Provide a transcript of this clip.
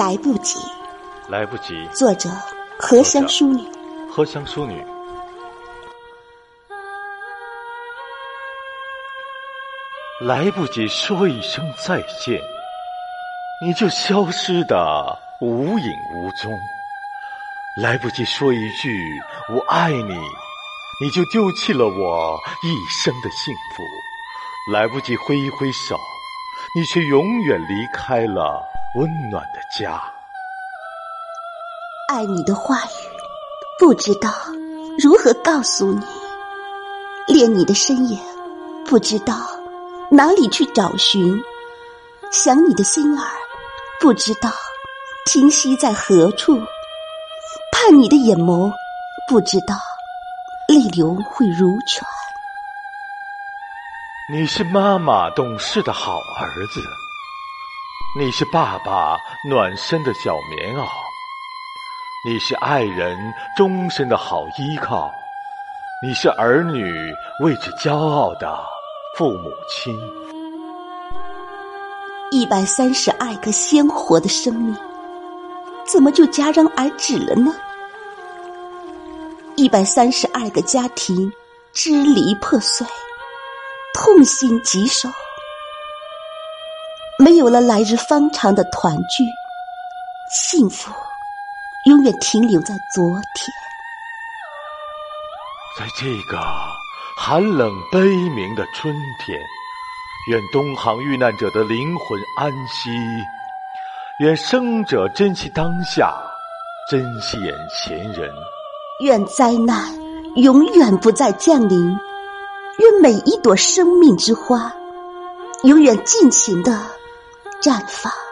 来不及，来不及。作者：荷香淑女。荷香淑女，来不及说一声再见，你就消失的无影无踪；来不及说一句我爱你，你就丢弃了我一生的幸福；来不及挥一挥手，你却永远离开了温暖的家。爱你的话语，不知道如何告诉你；恋你的身影，不知道哪里去找寻；想你的心儿，不知道停息在何处；盼你的眼眸，不知道泪流会如泉。你是妈妈懂事的好儿子，你是爸爸暖身的小棉袄。你是爱人终身的好依靠，你是儿女为之骄傲的父母亲。一百三十二个鲜活的生命，怎么就戛然而止了呢？一百三十二个家庭支离破碎，痛心疾首，没有了来日方长的团聚，幸福。永远停留在昨天，在这个寒冷悲鸣的春天，愿东航遇难者的灵魂安息，愿生者珍惜当下，珍惜眼前人，愿灾难永远不再降临，愿每一朵生命之花永远尽情的绽放。